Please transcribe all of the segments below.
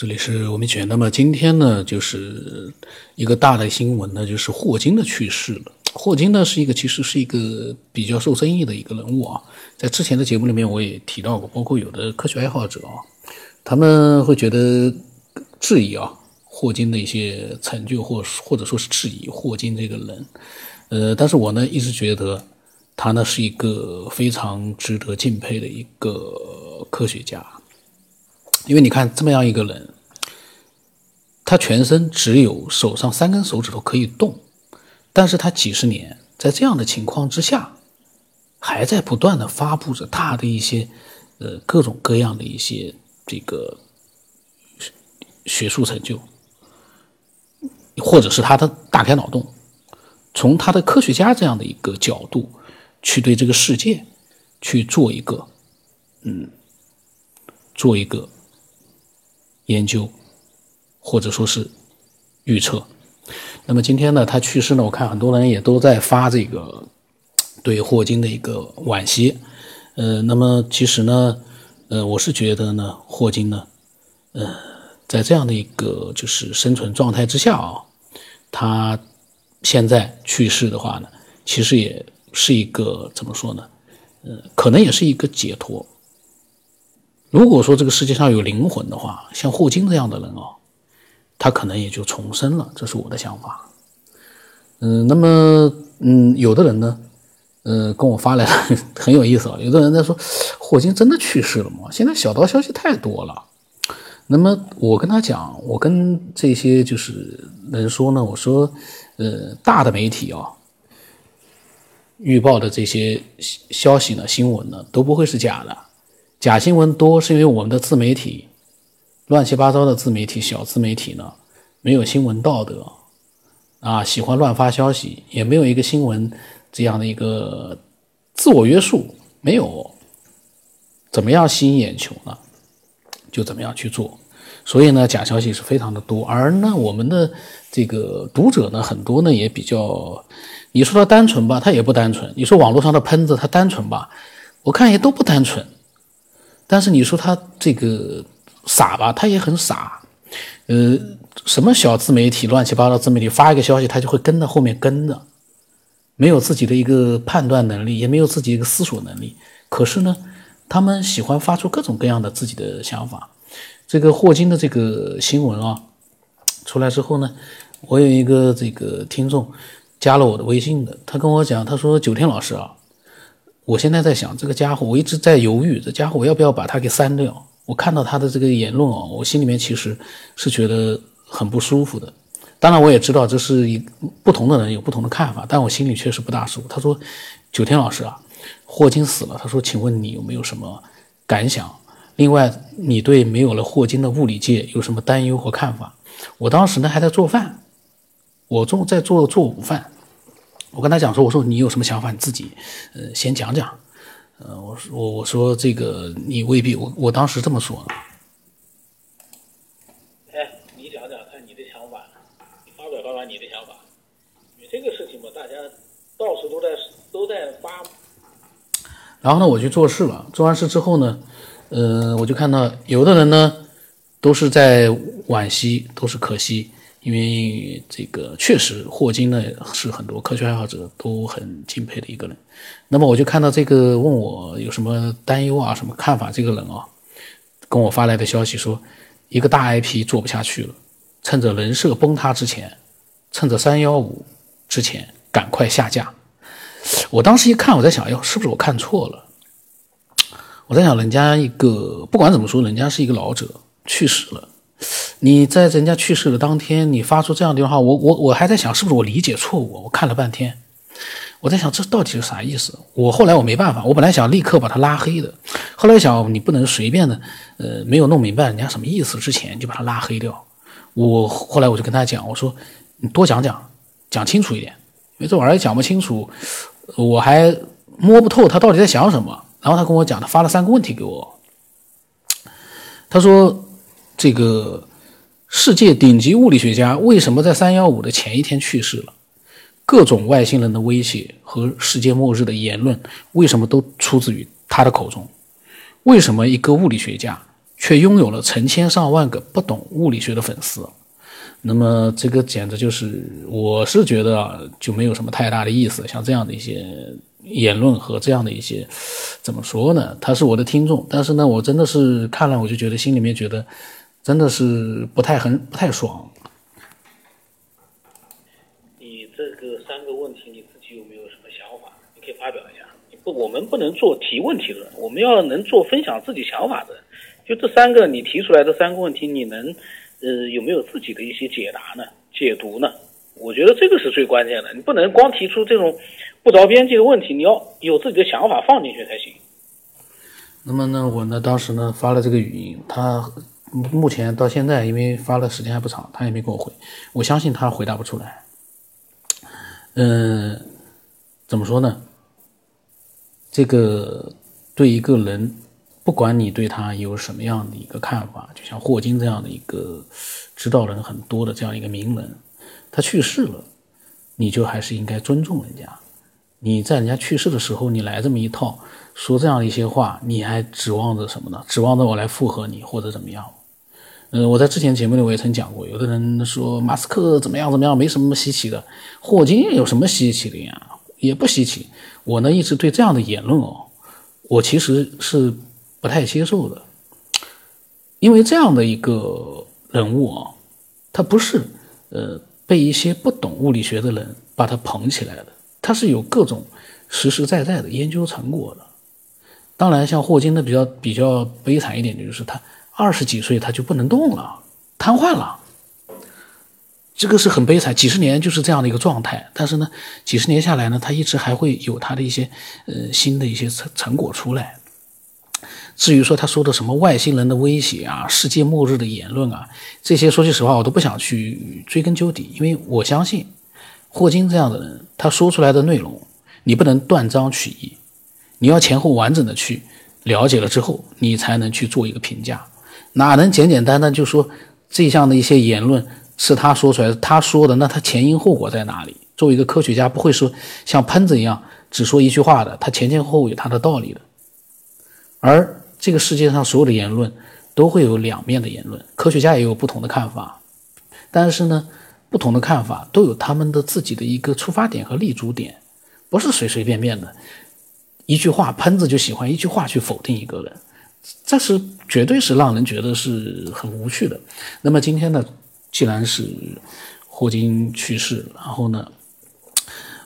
这里是我们选。那么今天呢，就是一个大的新闻呢，就是霍金的去世了。霍金呢是一个其实是一个比较受争议的一个人物啊，在之前的节目里面我也提到过，包括有的科学爱好者啊，他们会觉得质疑啊霍金的一些成就，或或者说是质疑霍金这个人。呃，但是我呢一直觉得他呢是一个非常值得敬佩的一个科学家。因为你看这么样一个人，他全身只有手上三根手指头可以动，但是他几十年在这样的情况之下，还在不断的发布着他的一些呃各种各样的一些这个学术成就，或者是他的大开脑洞，从他的科学家这样的一个角度去对这个世界去做一个嗯做一个。研究，或者说是预测。那么今天呢，他去世呢，我看很多人也都在发这个对霍金的一个惋惜。呃，那么其实呢，呃，我是觉得呢，霍金呢，呃，在这样的一个就是生存状态之下啊，他现在去世的话呢，其实也是一个怎么说呢？呃，可能也是一个解脱。如果说这个世界上有灵魂的话，像霍金这样的人哦，他可能也就重生了，这是我的想法。嗯，那么嗯，有的人呢，呃，跟我发来 很有意思啊，有的人在说霍金真的去世了吗？现在小道消息太多了。那么我跟他讲，我跟这些就是人说呢，我说，呃，大的媒体啊，预报的这些消息呢，新闻呢，都不会是假的。假新闻多是因为我们的自媒体乱七八糟的自媒体小自媒体呢没有新闻道德啊，喜欢乱发消息，也没有一个新闻这样的一个自我约束，没有怎么样吸引眼球呢，就怎么样去做。所以呢，假消息是非常的多。而呢，我们的这个读者呢，很多呢也比较，你说他单纯吧，他也不单纯；你说网络上的喷子他单纯吧，我看也都不单纯。但是你说他这个傻吧，他也很傻，呃，什么小自媒体、乱七八糟自媒体发一个消息，他就会跟到后面跟着，没有自己的一个判断能力，也没有自己一个思索能力。可是呢，他们喜欢发出各种各样的自己的想法。这个霍金的这个新闻啊，出来之后呢，我有一个这个听众加了我的微信的，他跟我讲，他说九天老师啊。我现在在想这个家伙，我一直在犹豫，这家伙我要不要把他给删掉？我看到他的这个言论哦，我心里面其实是觉得很不舒服的。当然，我也知道这是一不同的人有不同的看法，但我心里确实不大舒服。他说：“九天老师啊，霍金死了。”他说：“请问你有没有什么感想？另外，你对没有了霍金的物理界有什么担忧和看法？”我当时呢还在做饭，我中在做做午饭。我跟他讲说，我说你有什么想法，你自己，呃，先讲讲。呃，我说我我说这个你未必，我我当时这么说。哎，你讲讲看你的想法，你发表发表你的想法。因为这个事情嘛，大家到处都在都在发。然后呢，我去做事了。做完事之后呢，呃，我就看到有的人呢，都是在惋惜，都是可惜。因为这个确实，霍金呢是很多科学爱好者都很敬佩的一个人。那么我就看到这个问我有什么担忧啊、什么看法？这个人啊，跟我发来的消息说，一个大 IP 做不下去了，趁着人设崩塌之前，趁着三幺五之前赶快下架。我当时一看，我在想，哟，是不是我看错了？我在想，人家一个不管怎么说，人家是一个老者，去世了。你在人家去世的当天，你发出这样的电话，我我我还在想是不是我理解错误？我看了半天，我在想这到底是啥意思？我后来我没办法，我本来想立刻把他拉黑的，后来想你不能随便的，呃，没有弄明白人家什么意思之前就把他拉黑掉。我后来我就跟他讲，我说你多讲讲，讲清楚一点，因为这玩意儿讲不清楚，我还摸不透他到底在想什么。然后他跟我讲，他发了三个问题给我，他说这个。世界顶级物理学家为什么在三幺五的前一天去世了？各种外星人的威胁和世界末日的言论为什么都出自于他的口中？为什么一个物理学家却拥有了成千上万个不懂物理学的粉丝。那么这个简直就是，我是觉得啊，就没有什么太大的意思。像这样的一些言论和这样的一些，怎么说呢？他是我的听众，但是呢，我真的是看了，我就觉得心里面觉得，真的是不太很不太爽。你这个三个问题，你自己有没有什么想法？你可以发表一下。不，我们不能做提问题的人，我们要能做分享自己想法的。就这三个你提出来的三个问题，你能？呃，有没有自己的一些解答呢？解读呢？我觉得这个是最关键的。你不能光提出这种不着边际的问题，你要有自己的想法放进去才行。那么呢，我呢当时呢发了这个语音，他目前到现在因为发的时间还不长，他也没给我回。我相信他回答不出来。嗯，怎么说呢？这个对一个人。不管你对他有什么样的一个看法，就像霍金这样的一个知道人很多的这样一个名人，他去世了，你就还是应该尊重人家。你在人家去世的时候，你来这么一套说这样的一些话，你还指望着什么呢？指望着我来附和你或者怎么样？嗯，我在之前节目里我也曾讲过，有的人说马斯克怎么样怎么样，没什么稀奇的，霍金有什么稀奇的呀？也不稀奇。我呢一直对这样的言论哦，我其实是。不太接受的，因为这样的一个人物啊，他不是呃被一些不懂物理学的人把他捧起来的，他是有各种实实在在的研究成果的。当然，像霍金的比较比较悲惨一点，就是他二十几岁他就不能动了，瘫痪了，这个是很悲惨，几十年就是这样的一个状态。但是呢，几十年下来呢，他一直还会有他的一些呃新的一些成成果出来。至于说他说的什么外星人的威胁啊、世界末日的言论啊，这些说句实话，我都不想去追根究底，因为我相信霍金这样的人，他说出来的内容，你不能断章取义，你要前后完整的去了解了之后，你才能去做一个评价，哪能简简单单就说这项的一些言论是他说出来的，他说的，那他前因后果在哪里？作为一个科学家，不会说像喷子一样只说一句话的，他前前后后有他的道理的，而。这个世界上所有的言论都会有两面的言论，科学家也有不同的看法，但是呢，不同的看法都有他们的自己的一个出发点和立足点，不是随随便便的一句话喷子就喜欢一句话去否定一个人，这是绝对是让人觉得是很无趣的。那么今天呢，既然是霍金去世，然后呢，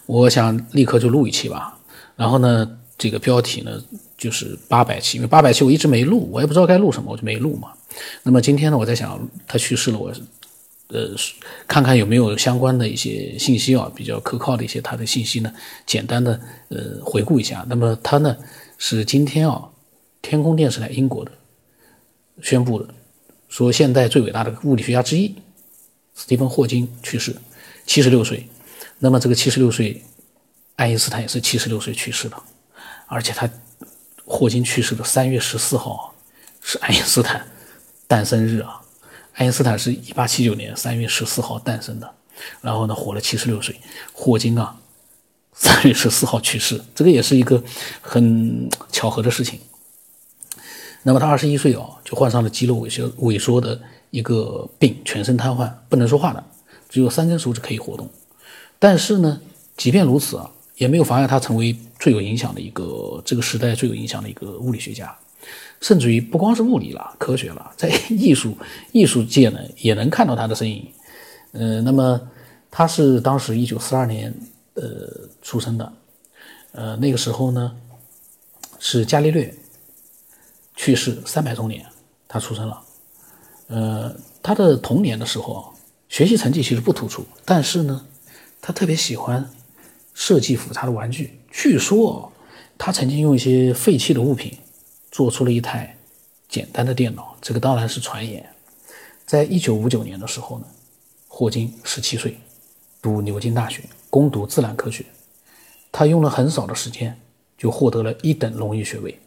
我想立刻就录一期吧，然后呢。这个标题呢，就是八百期，因为八百期我一直没录，我也不知道该录什么，我就没录嘛。那么今天呢，我在想他去世了，我呃看看有没有相关的一些信息啊，比较可靠的一些他的信息呢，简单的呃回顾一下。那么他呢是今天啊，天空电视台英国的宣布的，说现代最伟大的物理学家之一斯蒂芬霍金去世，七十六岁。那么这个七十六岁，爱因斯坦也是七十六岁去世的。而且他霍金去世的三月十四号是爱因斯坦诞生日啊！爱因斯坦是一八七九年三月十四号诞生的，然后呢活了七十六岁。霍金啊，三月十四号去世，这个也是一个很巧合的事情。那么他二十一岁哦，就患上了肌肉萎缩萎缩的一个病，全身瘫痪，不能说话的，只有三根手指可以活动。但是呢，即便如此啊。也没有妨碍他成为最有影响的一个这个时代最有影响的一个物理学家，甚至于不光是物理了，科学了，在艺术 艺术界呢也能看到他的身影。呃，那么他是当时一九四二年呃出生的，呃那个时候呢是伽利略去世三百周年，他出生了。呃，他的童年的时候啊学习成绩其实不突出，但是呢他特别喜欢。设计复杂的玩具，据说他曾经用一些废弃的物品做出了一台简单的电脑。这个当然是传言。在一九五九年的时候呢，霍金十七岁，读牛津大学攻读自然科学，他用了很少的时间就获得了一等荣誉学位。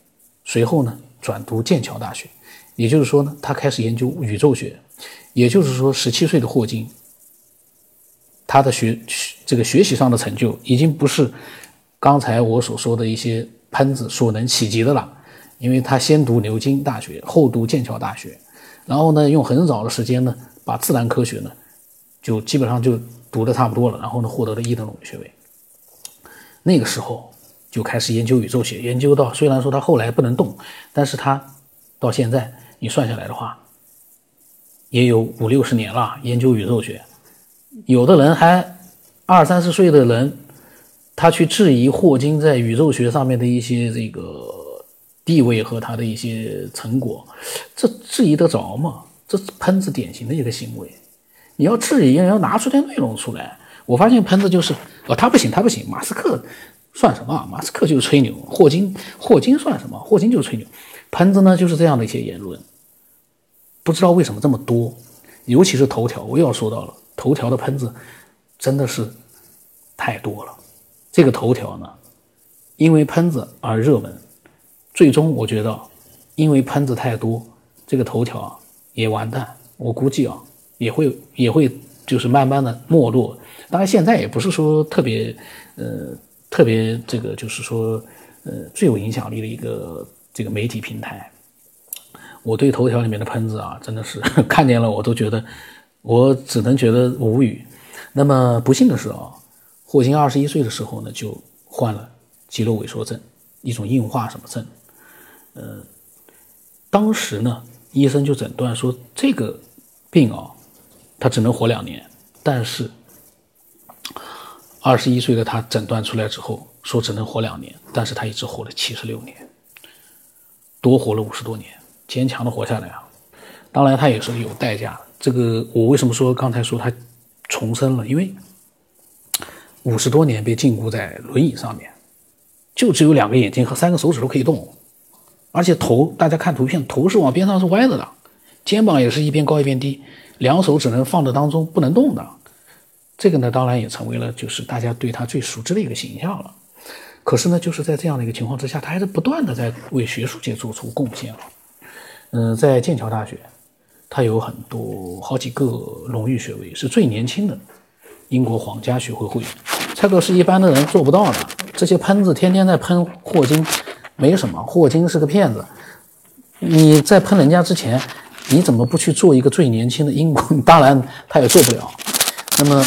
随后呢，转读剑桥大学，也就是说呢，他开始研究宇宙学。也就是说，十七岁的霍金。他的学这个学习上的成就，已经不是刚才我所说的一些喷子所能企及的了。因为他先读牛津大学，后读剑桥大学，然后呢，用很早的时间呢，把自然科学呢，就基本上就读的差不多了，然后呢，获得了一等学位。那个时候就开始研究宇宙学，研究到虽然说他后来不能动，但是他到现在你算下来的话，也有五六十年了，研究宇宙学。有的人还二三十岁的人，他去质疑霍金在宇宙学上面的一些这个地位和他的一些成果，这质疑得着吗？这是喷子典型的一个行为。你要质疑，要拿出点内容出来。我发现喷子就是，哦，他不行，他不行。马斯克算什么？马斯克就是吹牛。霍金，霍金算什么？霍金就是吹牛。喷子呢，就是这样的一些言论。不知道为什么这么多，尤其是头条，我又要说到了。头条的喷子真的是太多了。这个头条呢，因为喷子而热门，最终我觉得，因为喷子太多，这个头条啊也完蛋。我估计啊，也会也会就是慢慢的没落。当然现在也不是说特别呃特别这个就是说呃最有影响力的一个这个媒体平台。我对头条里面的喷子啊，真的是 看见了我都觉得。我只能觉得无语。那么不幸的是啊，霍金二十一岁的时候呢，就患了肌肉萎缩症，一种硬化什么症。呃，当时呢，医生就诊断说这个病啊，他只能活两年。但是二十一岁的他诊断出来之后，说只能活两年，但是他一直活了七十六年，多活了五十多年，坚强的活下来啊。当然，他也是有代价的。这个我为什么说刚才说他重生了？因为五十多年被禁锢在轮椅上面，就只有两个眼睛和三个手指头可以动，而且头大家看图片，头是往边上是歪着的，肩膀也是一边高一边低，两手只能放在当中不能动的。这个呢，当然也成为了就是大家对他最熟知的一个形象了。可是呢，就是在这样的一个情况之下，他还是不断的在为学术界做出贡献了。嗯，在剑桥大学。他有很多好几个荣誉学位，是最年轻的英国皇家学会会员。这个是一般的人做不到的。这些喷子天天在喷霍金，没什么，霍金是个骗子。你在喷人家之前，你怎么不去做一个最年轻的英国？当然，他也做不了。那么，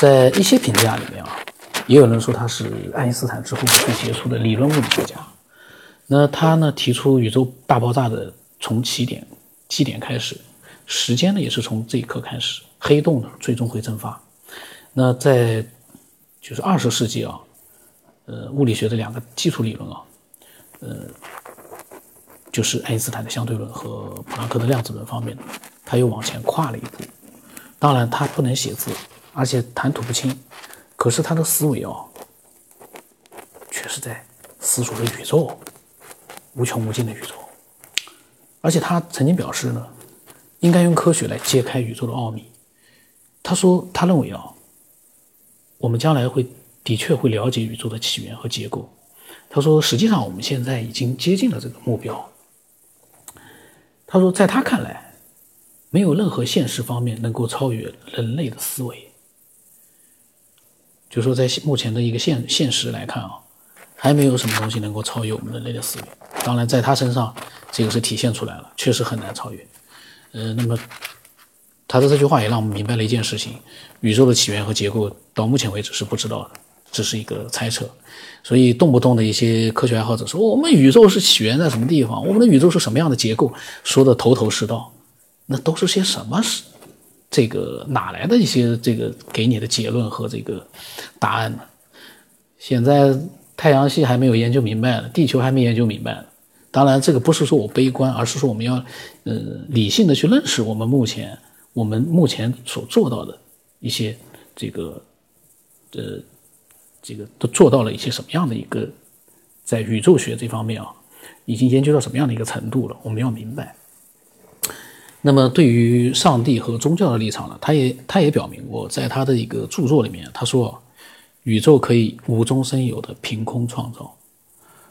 在一些评价里面啊，也有人说他是爱因斯坦之后最杰出的理论物理学家。那他呢，提出宇宙大爆炸的从起点。基点开始，时间呢也是从这一刻开始，黑洞呢最终会蒸发。那在就是二十世纪啊，呃，物理学的两个基础理论啊，呃，就是爱因斯坦的相对论和普朗克的量子论方面，他又往前跨了一步。当然，他不能写字，而且谈吐不清，可是他的思维啊，却是在思索着宇宙，无穷无尽的宇宙。而且他曾经表示呢，应该用科学来揭开宇宙的奥秘。他说，他认为啊，我们将来会的确会了解宇宙的起源和结构。他说，实际上我们现在已经接近了这个目标。他说，在他看来，没有任何现实方面能够超越人类的思维。就说在目前的一个现现实来看啊，还没有什么东西能够超越我们人类的思维。当然，在他身上。这个是体现出来了，确实很难超越。呃，那么他的这句话也让我们明白了一件事情：宇宙的起源和结构到目前为止是不知道的，只是一个猜测。所以动不动的一些科学爱好者说我们宇宙是起源在什么地方，我们的宇宙是什么样的结构，说的头头是道，那都是些什么？是这个哪来的一些这个给你的结论和这个答案呢？现在太阳系还没有研究明白呢，地球还没研究明白呢。当然，这个不是说我悲观，而是说我们要，呃，理性的去认识我们目前我们目前所做到的一些这个，呃，这个都做到了一些什么样的一个，在宇宙学这方面啊，已经研究到什么样的一个程度了？我们要明白。那么，对于上帝和宗教的立场呢，他也他也表明过，在他的一个著作里面，他说，宇宙可以无中生有的凭空创造。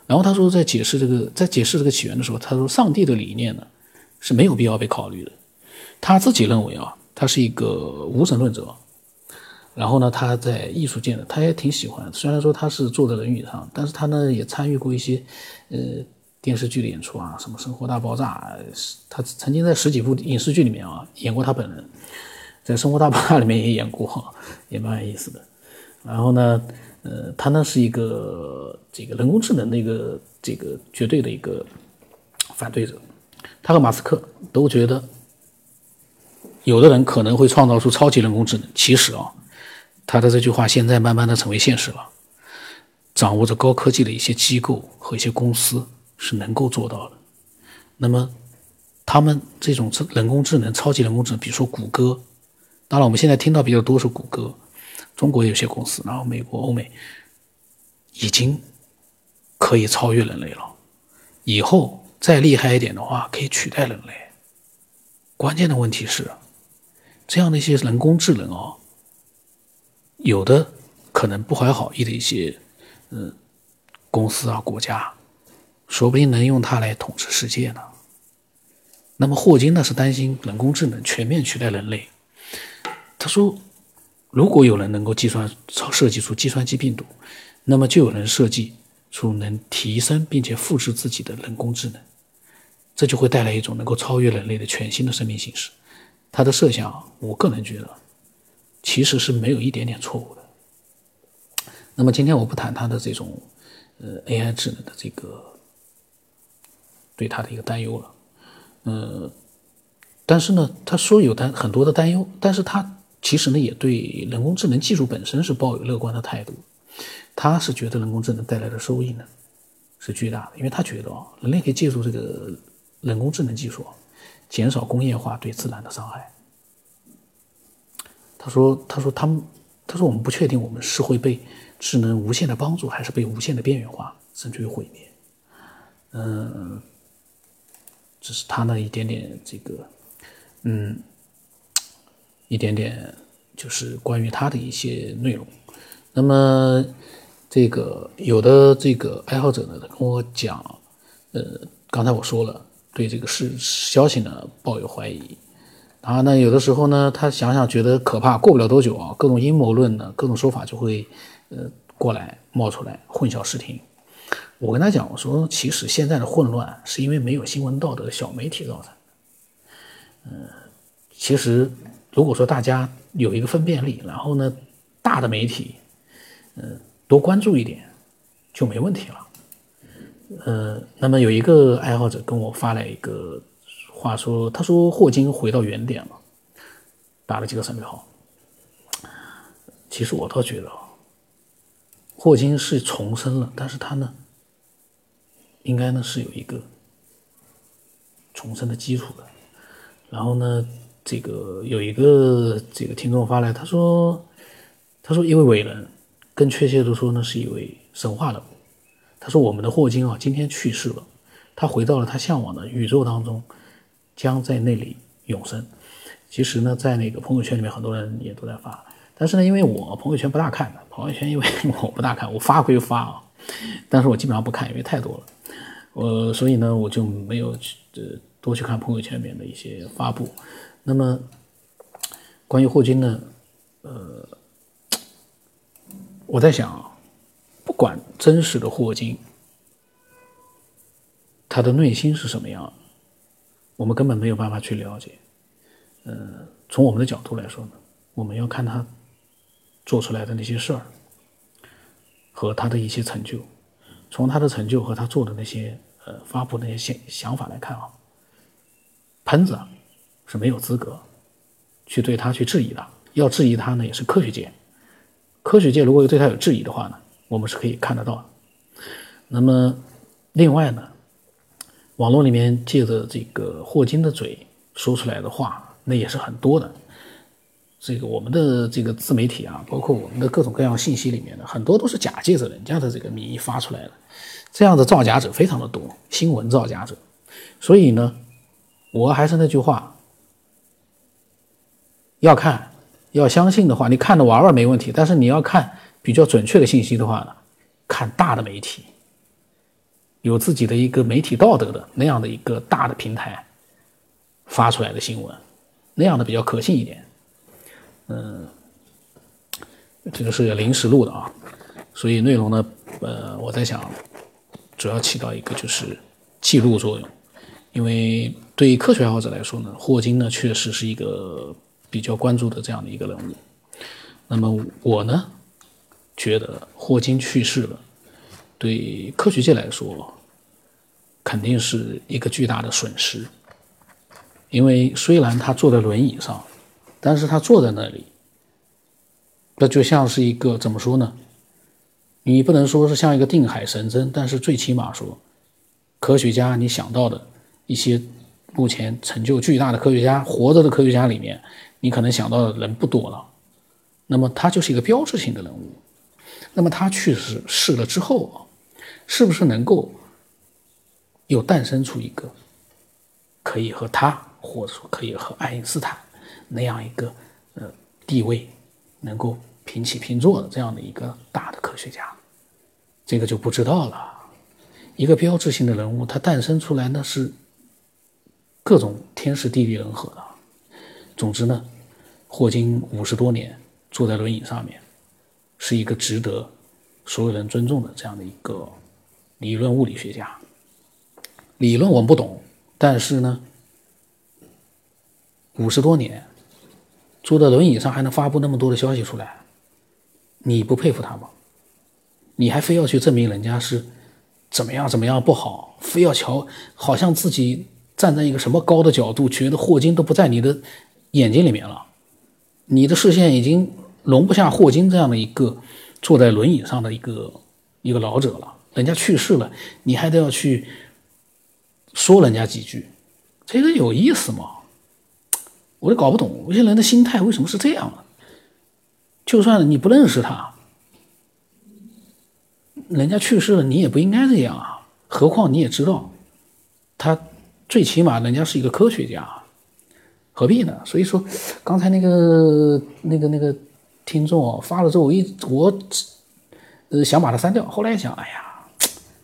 然后他说，在解释这个，在解释这个起源的时候，他说，上帝的理念呢是没有必要被考虑的。他自己认为啊，他是一个无神论者。然后呢，他在艺术界呢，他也挺喜欢。虽然说他是坐在轮椅上，但是他呢也参与过一些，呃，电视剧的演出啊，什么《生活大爆炸》，他曾经在十几部影视剧里面啊演过他本人，在《生活大爆炸》里面也演过，也蛮有意思的。然后呢，呃，他呢是一个这个人工智能的一个这个绝对的一个反对者，他和马斯克都觉得，有的人可能会创造出超级人工智能，其实啊，他的这句话现在慢慢的成为现实了。掌握着高科技的一些机构和一些公司是能够做到的。那么，他们这种人工智能、超级人工智能，比如说谷歌，当然我们现在听到比较多是谷歌，中国有些公司，然后美国、欧美已经可以超越人类了。以后再厉害一点的话，可以取代人类。关键的问题是，这样的一些人工智能哦，有的可能不怀好意的一些。嗯，公司啊，国家，说不定能用它来统治世界呢。那么霍金呢是担心人工智能全面取代人类。他说，如果有人能够计算超设计出计算机病毒，那么就有人设计出能提升并且复制自己的人工智能，这就会带来一种能够超越人类的全新的生命形式。他的设想，我个人觉得，其实是没有一点点错误的。那么今天我不谈他的这种，呃，AI 智能的这个对他的一个担忧了，呃，但是呢，他说有担很多的担忧，但是他其实呢也对人工智能技术本身是抱有乐观的态度，他是觉得人工智能带来的收益呢是巨大的，因为他觉得啊，人类可以借助这个人工智能技术减少工业化对自然的伤害。他说，他说他们，他说我们不确定我们是会被。智能无限的帮助，还是被无限的边缘化，甚至于毁灭？嗯，这是他那一点点这个，嗯，一点点就是关于他的一些内容。那么，这个有的这个爱好者呢，跟我讲，呃，刚才我说了，对这个事消息呢抱有怀疑。然后呢，有的时候呢，他想想觉得可怕，过不了多久啊，各种阴谋论呢，各种说法就会。呃，过来冒出来混淆视听。我跟他讲，我说其实现在的混乱是因为没有新闻道德小媒体造成的。嗯，其实如果说大家有一个分辨力，然后呢，大的媒体，嗯，多关注一点就没问题了。呃，那么有一个爱好者跟我发来一个话说，他说霍金回到原点了，打了几个省略号。其实我倒觉得。霍金是重生了，但是他呢，应该呢是有一个重生的基础的。然后呢，这个有一个这个听众发来，他说，他说一位伟人，更确切的说呢，是一位神话人。他说我们的霍金啊，今天去世了，他回到了他向往的宇宙当中，将在那里永生。其实呢，在那个朋友圈里面，很多人也都在发。但是呢，因为我朋友圈不大看的，朋友圈因为 我不大看，我发归发啊，但是我基本上不看，因为太多了，我所以呢，我就没有去呃多去看朋友圈里面的一些发布。那么关于霍金呢，呃，我在想，不管真实的霍金，他的内心是什么样，我们根本没有办法去了解。呃，从我们的角度来说呢，我们要看他。做出来的那些事儿，和他的一些成就，从他的成就和他做的那些呃发布那些想想法来看啊，喷子是没有资格去对他去质疑的。要质疑他呢，也是科学界。科学界如果对他有质疑的话呢，我们是可以看得到的。那么，另外呢，网络里面借着这个霍金的嘴说出来的话，那也是很多的。这个我们的这个自媒体啊，包括我们的各种各样信息里面的很多都是假借着人家的这个名义发出来的，这样的造假者非常的多，新闻造假者。所以呢，我还是那句话，要看要相信的话，你看着玩玩没问题，但是你要看比较准确的信息的话呢，看大的媒体，有自己的一个媒体道德的那样的一个大的平台发出来的新闻，那样的比较可信一点。嗯，这个是临时录的啊，所以内容呢，呃，我在想，主要起到一个就是记录作用。因为对科学爱好者来说呢，霍金呢确实是一个比较关注的这样的一个人物。那么我呢，觉得霍金去世了，对科学界来说肯定是一个巨大的损失。因为虽然他坐在轮椅上，但是他坐在那里，那就像是一个怎么说呢？你不能说是像一个定海神针，但是最起码说，科学家你想到的一些目前成就巨大的科学家，活着的科学家里面，你可能想到的人不多了。那么他就是一个标志性的人物。那么他去世世了之后啊，是不是能够又诞生出一个可以和他，或者说可以和爱因斯坦那样一个呃地位能够平起平坐的这样的一个大的科学家？这个就不知道了。一个标志性的人物，他诞生出来那是各种天时地利人和的。总之呢，霍金五十多年。坐在轮椅上面，是一个值得所有人尊重的这样的一个理论物理学家。理论我们不懂，但是呢，五十多年坐在轮椅上还能发布那么多的消息出来，你不佩服他吗？你还非要去证明人家是怎么样怎么样不好，非要瞧，好像自己站在一个什么高的角度，觉得霍金都不在你的眼睛里面了。你的视线已经容不下霍金这样的一个坐在轮椅上的一个一个老者了。人家去世了，你还得要去说人家几句，这个有意思吗？我就搞不懂，有些人的心态为什么是这样的？就算你不认识他，人家去世了，你也不应该这样啊。何况你也知道，他最起码人家是一个科学家。何必呢？所以说，刚才那个那个那个听众发了之后，我一我呃想把他删掉，后来想，哎呀，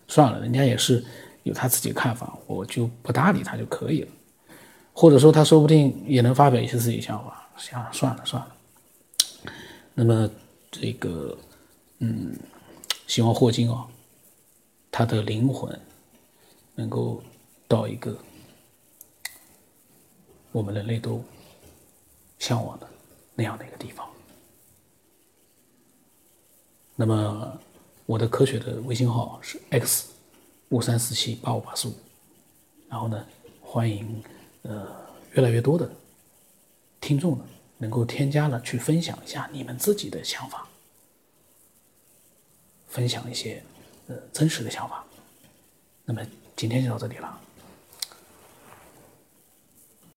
算了，人家也是有他自己看法，我就不搭理他就可以了。或者说，他说不定也能发表一些自己想法，想算了算了。那么这个，嗯，希望霍金啊，他的灵魂能够到一个。我们人类都向往的那样的一个地方。那么，我的科学的微信号是 x 五三四七八五八四五。然后呢，欢迎呃越来越多的听众呢能够添加了去分享一下你们自己的想法，分享一些呃真实的想法。那么今天就到这里了。